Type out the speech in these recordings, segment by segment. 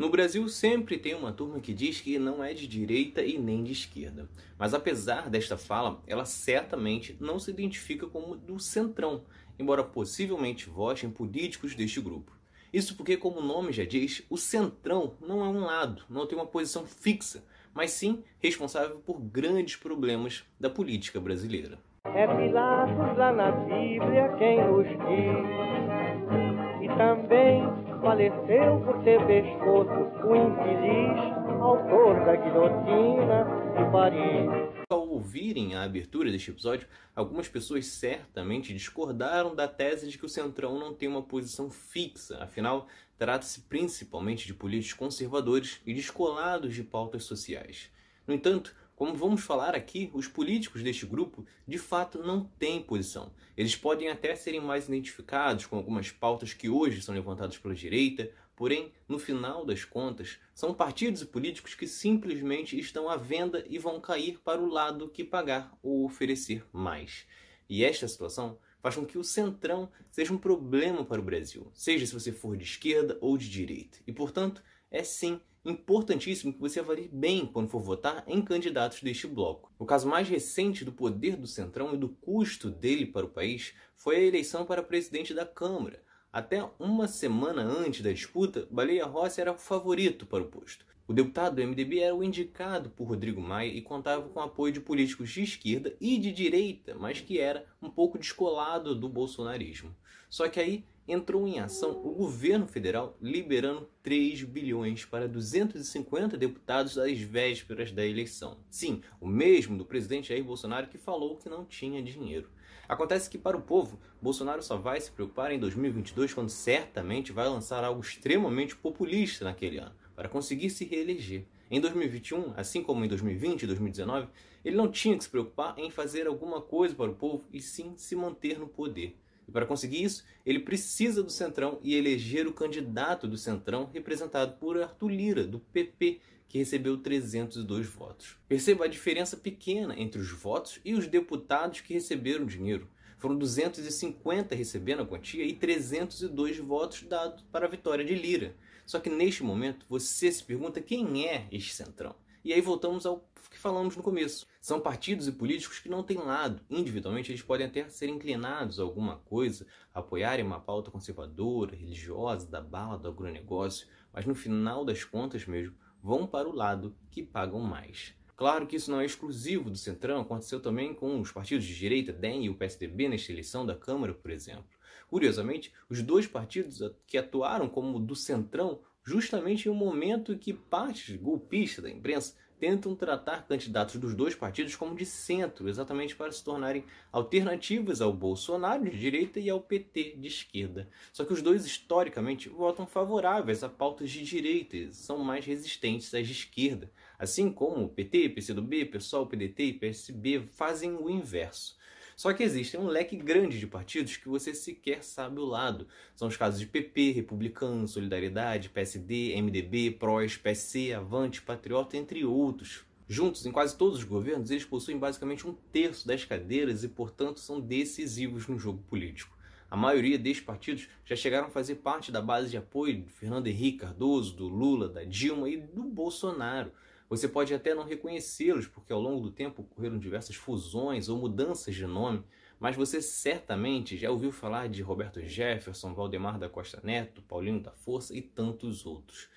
No Brasil sempre tem uma turma que diz que não é de direita e nem de esquerda. Mas apesar desta fala, ela certamente não se identifica como do centrão, embora possivelmente vote em políticos deste grupo. Isso porque, como o nome já diz, o centrão não é um lado, não tem uma posição fixa, mas sim responsável por grandes problemas da política brasileira. É Pilatos lá na Bíblia quem diz, e também faleceu por ter pescoço o infeliz autor da guilhotina de Paris. Ao ouvirem a abertura deste episódio, algumas pessoas certamente discordaram da tese de que o Centrão não tem uma posição fixa, afinal, trata-se principalmente de políticos conservadores e descolados de pautas sociais. No entanto, como vamos falar aqui, os políticos deste grupo de fato não têm posição. Eles podem até serem mais identificados com algumas pautas que hoje são levantadas pela direita, porém, no final das contas, são partidos e políticos que simplesmente estão à venda e vão cair para o lado que pagar ou oferecer mais. E esta situação faz com que o centrão seja um problema para o Brasil, seja se você for de esquerda ou de direita. E, portanto, é sim importantíssimo que você avalie bem quando for votar em candidatos deste bloco. O caso mais recente do poder do Centrão e do custo dele para o país foi a eleição para presidente da Câmara. Até uma semana antes da disputa, Baleia Rossi era o favorito para o posto. O deputado do MDB era o indicado por Rodrigo Maia e contava com apoio de políticos de esquerda e de direita, mas que era um pouco descolado do bolsonarismo. Só que aí entrou em ação o governo federal liberando 3 bilhões para 250 deputados às vésperas da eleição. Sim, o mesmo do presidente Jair Bolsonaro que falou que não tinha dinheiro. Acontece que para o povo, Bolsonaro só vai se preocupar em 2022 quando certamente vai lançar algo extremamente populista naquele ano, para conseguir se reeleger. Em 2021, assim como em 2020 e 2019, ele não tinha que se preocupar em fazer alguma coisa para o povo e sim se manter no poder. E para conseguir isso, ele precisa do Centrão e eleger o candidato do Centrão, representado por Arthur Lira, do PP, que recebeu 302 votos. Perceba a diferença pequena entre os votos e os deputados que receberam dinheiro. Foram 250 recebendo a quantia e 302 votos dados para a vitória de Lira. Só que neste momento você se pergunta quem é este Centrão. E aí voltamos ao que falamos no começo. São partidos e políticos que não têm lado. Individualmente, eles podem até ser inclinados a alguma coisa, apoiarem uma pauta conservadora, religiosa, da bala, do agronegócio, mas no final das contas mesmo, vão para o lado que pagam mais. Claro que isso não é exclusivo do Centrão, aconteceu também com os partidos de direita, DEM e o PSDB nesta eleição da Câmara, por exemplo. Curiosamente, os dois partidos que atuaram como do Centrão justamente em um momento em que partes golpistas da imprensa tentam tratar candidatos dos dois partidos como de centro, exatamente para se tornarem alternativas ao Bolsonaro de direita e ao PT de esquerda. Só que os dois historicamente votam favoráveis a pautas de direita e são mais resistentes às de esquerda, assim como o PT, PCdoB, PSOL, PDT e PSB fazem o inverso. Só que existe um leque grande de partidos que você sequer sabe o lado. São os casos de PP, Republicano, Solidariedade, PSD, MDB, PROS, PSC, Avante, Patriota, entre outros. Juntos, em quase todos os governos, eles possuem basicamente um terço das cadeiras e, portanto, são decisivos no jogo político. A maioria destes partidos já chegaram a fazer parte da base de apoio de Fernando Henrique Cardoso, do Lula, da Dilma e do Bolsonaro. Você pode até não reconhecê-los, porque ao longo do tempo ocorreram diversas fusões ou mudanças de nome, mas você certamente já ouviu falar de Roberto Jefferson, Valdemar da Costa Neto, Paulinho da Força e tantos outros.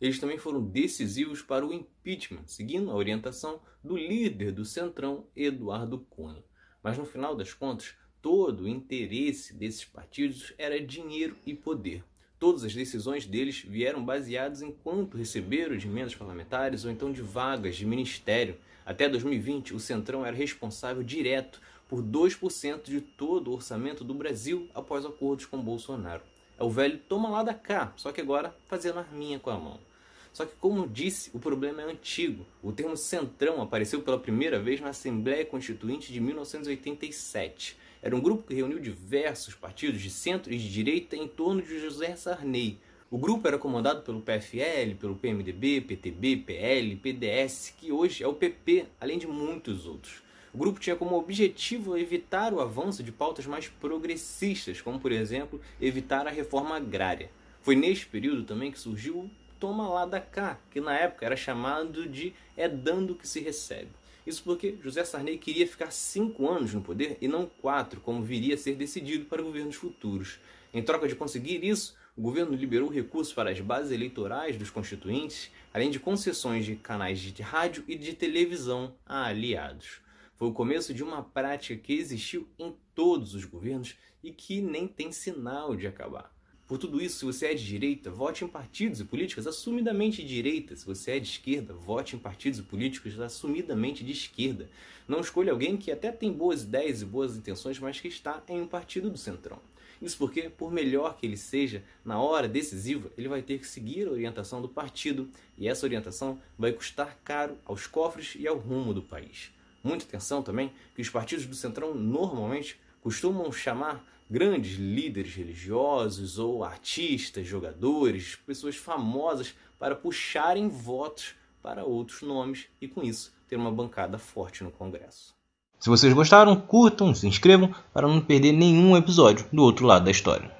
Eles também foram decisivos para o impeachment, seguindo a orientação do líder do Centrão, Eduardo Cunha. Mas no final das contas, todo o interesse desses partidos era dinheiro e poder. Todas as decisões deles vieram baseadas em quanto receberam de emendas parlamentares ou então de vagas de ministério. Até 2020, o Centrão era responsável direto por 2% de todo o orçamento do Brasil após acordos com Bolsonaro. É o velho toma lá da cá, só que agora fazendo arminha com a mão. Só que, como disse, o problema é antigo. O termo centrão apareceu pela primeira vez na Assembleia Constituinte de 1987. Era um grupo que reuniu diversos partidos de centro e de direita em torno de José Sarney. O grupo era comandado pelo PFL, pelo PMDB, PTB, PL, PDS, que hoje é o PP, além de muitos outros. O grupo tinha como objetivo evitar o avanço de pautas mais progressistas, como por exemplo, evitar a reforma agrária. Foi neste período também que surgiu toma lá da cá, que na época era chamado de é dando que se recebe. Isso porque José Sarney queria ficar cinco anos no poder e não quatro, como viria a ser decidido para governos futuros. Em troca de conseguir isso, o governo liberou recursos para as bases eleitorais dos constituintes, além de concessões de canais de rádio e de televisão a aliados. Foi o começo de uma prática que existiu em todos os governos e que nem tem sinal de acabar. Por tudo isso, se você é de direita, vote em partidos e políticas assumidamente de direita. Se você é de esquerda, vote em partidos e políticos assumidamente de esquerda. Não escolha alguém que até tem boas ideias e boas intenções, mas que está em um partido do centrão. Isso porque, por melhor que ele seja, na hora decisiva, ele vai ter que seguir a orientação do partido e essa orientação vai custar caro aos cofres e ao rumo do país. Muita atenção também que os partidos do centrão normalmente costumam chamar grandes líderes religiosos ou artistas, jogadores, pessoas famosas para puxarem votos para outros nomes e com isso ter uma bancada forte no Congresso. Se vocês gostaram, curtam, se inscrevam para não perder nenhum episódio do outro lado da história.